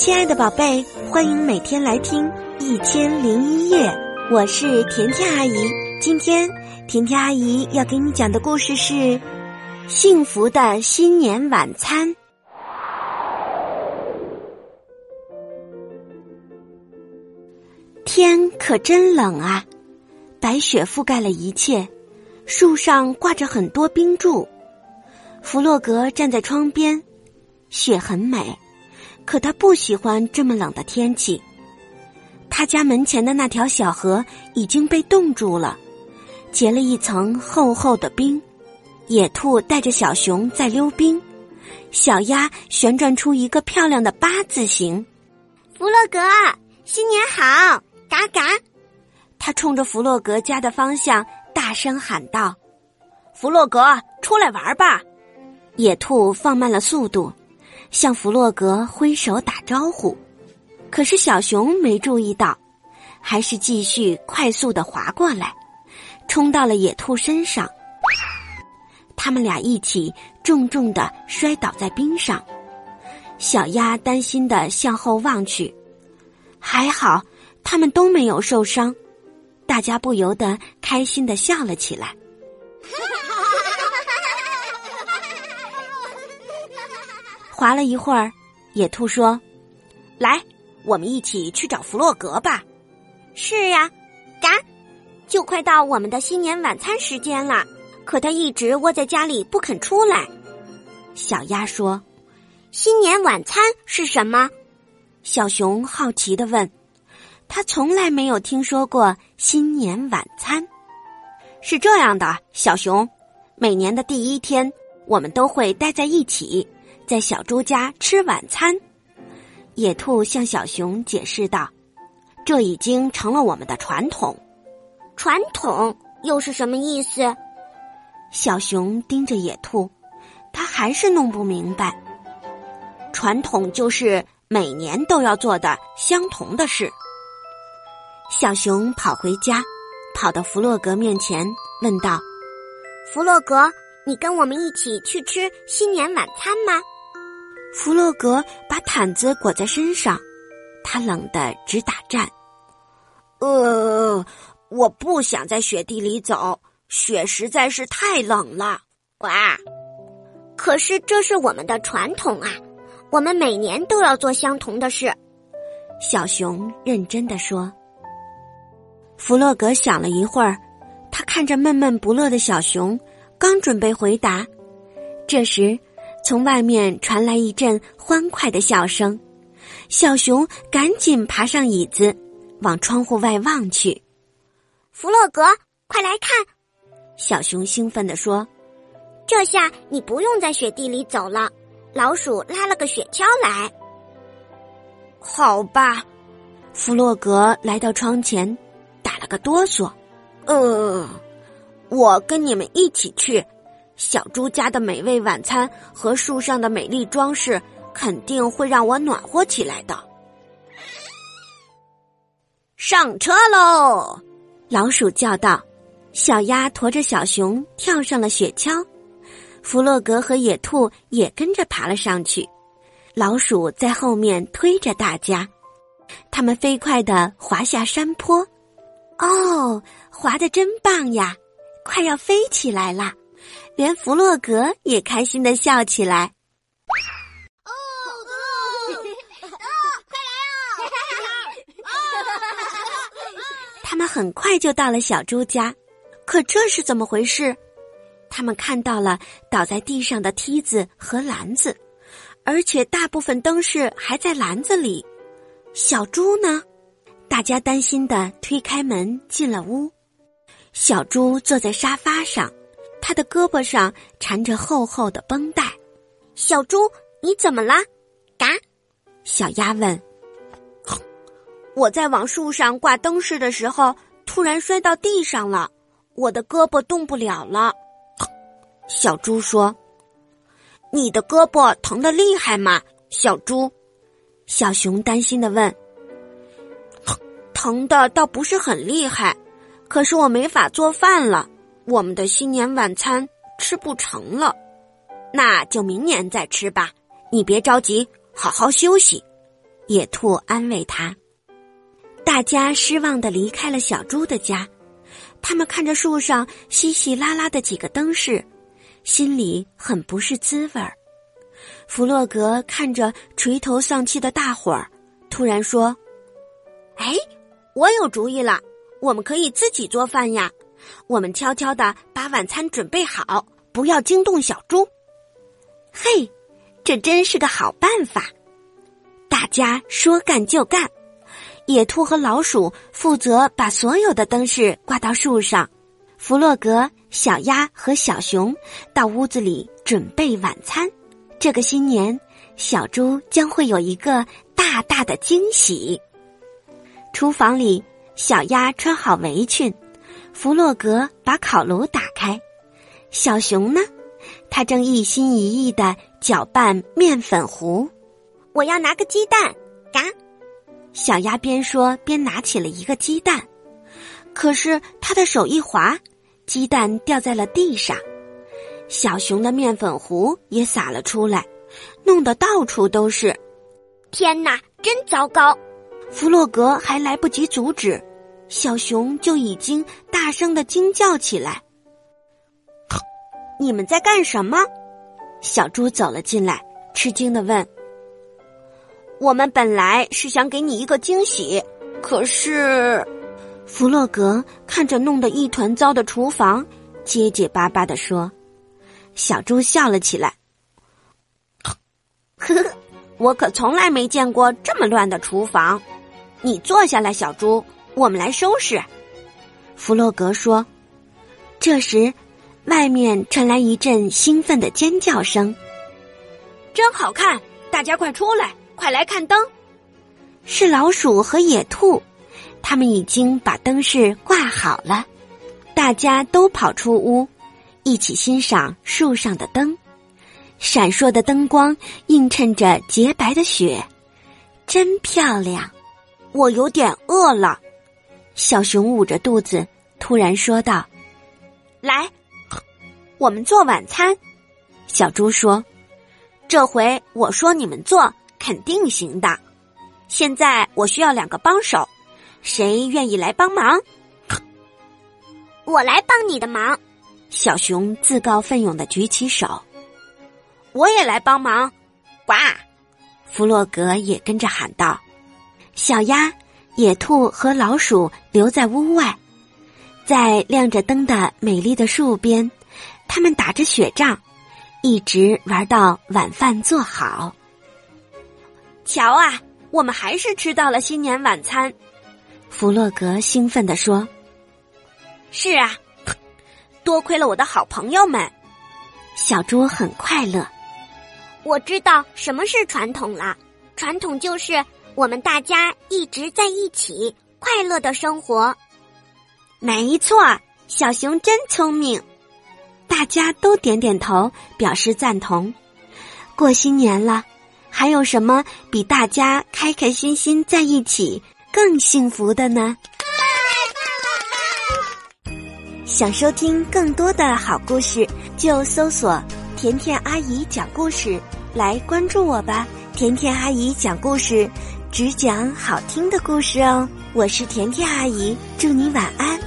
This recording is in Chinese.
亲爱的宝贝，欢迎每天来听《一千零一夜》，我是甜甜阿姨。今天甜甜阿姨要给你讲的故事是《幸福的新年晚餐》。天可真冷啊，白雪覆盖了一切，树上挂着很多冰柱。弗洛格站在窗边，雪很美。可他不喜欢这么冷的天气。他家门前的那条小河已经被冻住了，结了一层厚厚的冰。野兔带着小熊在溜冰，小鸭旋转出一个漂亮的八字形。弗洛格，新年好！嘎嘎！他冲着弗洛格家的方向大声喊道：“弗洛格，出来玩吧！”野兔放慢了速度。向弗洛格挥手打招呼，可是小熊没注意到，还是继续快速的滑过来，冲到了野兔身上。他们俩一起重重的摔倒在冰上。小鸭担心的向后望去，还好他们都没有受伤。大家不由得开心的笑了起来。滑了一会儿，野兔说：“来，我们一起去找弗洛格吧。”“是呀，嘎，就快到我们的新年晚餐时间了，可他一直窝在家里不肯出来。”小鸭说：“新年晚餐是什么？”小熊好奇的问：“他从来没有听说过新年晚餐。”是这样的，小熊，每年的第一天，我们都会待在一起。在小猪家吃晚餐，野兔向小熊解释道：“这已经成了我们的传统。传统又是什么意思？”小熊盯着野兔，他还是弄不明白。传统就是每年都要做的相同的事。小熊跑回家，跑到弗洛格面前，问道：“弗洛格，你跟我们一起去吃新年晚餐吗？”弗洛格把毯子裹在身上，他冷得直打颤。呃，我不想在雪地里走，雪实在是太冷了。哇！可是这是我们的传统啊，我们每年都要做相同的事。小熊认真的说。弗洛格想了一会儿，他看着闷闷不乐的小熊，刚准备回答，这时。从外面传来一阵欢快的笑声，小熊赶紧爬上椅子，往窗户外望去。弗洛格，快来看！小熊兴奋地说：“这下你不用在雪地里走了，老鼠拉了个雪橇来。”好吧，弗洛格来到窗前，打了个哆嗦。呃，我跟你们一起去。小猪家的美味晚餐和树上的美丽装饰肯定会让我暖和起来的。上车喽！老鼠叫道。小鸭驮着小熊跳上了雪橇，弗洛格和野兔也跟着爬了上去。老鼠在后面推着大家，他们飞快的滑下山坡。哦，滑的真棒呀！快要飞起来了。连弗洛格也开心的笑起来。哦，快来啊！他们很快就到了小猪家，可这是怎么回事？他们看到了倒在地上的梯子和篮子，而且大部分灯饰还在篮子里。小猪呢？大家担心的推开门进了屋。小猪坐在沙发上。他的胳膊上缠着厚厚的绷带，小猪，你怎么了？嘎，小鸭问。我在往树上挂灯饰的时候，突然摔到地上了，我的胳膊动不了了。小猪说：“你的胳膊疼得厉害吗？”小猪，小熊担心的问。疼的倒不是很厉害，可是我没法做饭了。我们的新年晚餐吃不成了，那就明年再吃吧。你别着急，好好休息。野兔安慰他。大家失望的离开了小猪的家，他们看着树上稀稀拉拉的几个灯饰，心里很不是滋味儿。弗洛格看着垂头丧气的大伙儿，突然说：“哎，我有主意了，我们可以自己做饭呀！我们悄悄的把晚餐准备好，不要惊动小猪。”嘿，这真是个好办法！大家说干就干。野兔和老鼠负责把所有的灯饰挂到树上，弗洛格、小鸭和小熊到屋子里准备晚餐。这个新年，小猪将会有一个大大的惊喜。厨房里，小鸭穿好围裙，弗洛格把烤炉打开，小熊呢，他正一心一意的搅拌面粉糊。我要拿个鸡蛋，嘎。小鸭边说边拿起了一个鸡蛋，可是他的手一滑，鸡蛋掉在了地上。小熊的面粉糊也洒了出来，弄得到处都是。天哪，真糟糕！弗洛格还来不及阻止，小熊就已经大声的惊叫起来：“你们在干什么？”小猪走了进来，吃惊的问。我们本来是想给你一个惊喜，可是，弗洛格看着弄得一团糟的厨房，结结巴巴的说：“小猪笑了起来，呵呵，我可从来没见过这么乱的厨房。你坐下来，小猪，我们来收拾。”弗洛格说。这时，外面传来一阵兴奋的尖叫声：“真好看！大家快出来！”快来看灯，是老鼠和野兔，他们已经把灯饰挂好了。大家都跑出屋，一起欣赏树上的灯。闪烁的灯光映衬着洁白的雪，真漂亮。我有点饿了，小熊捂着肚子突然说道：“来，我们做晚餐。”小猪说：“这回我说你们做。”肯定行的。现在我需要两个帮手，谁愿意来帮忙？我来帮你的忙。小熊自告奋勇的举起手。我也来帮忙。呱！弗洛格也跟着喊道。小鸭、野兔和老鼠留在屋外，在亮着灯的美丽的树边，他们打着雪仗，一直玩到晚饭做好。瞧啊，我们还是吃到了新年晚餐。弗洛格兴奋地说：“是啊，多亏了我的好朋友们。”小猪很快乐。我知道什么是传统了，传统就是我们大家一直在一起，快乐的生活。没错，小熊真聪明。大家都点点头，表示赞同。过新年了。还有什么比大家开开心心在一起更幸福的呢？想收听更多的好故事，就搜索“甜甜阿姨讲故事”来关注我吧。甜甜阿姨讲故事，只讲好听的故事哦。我是甜甜阿姨祝你晚安。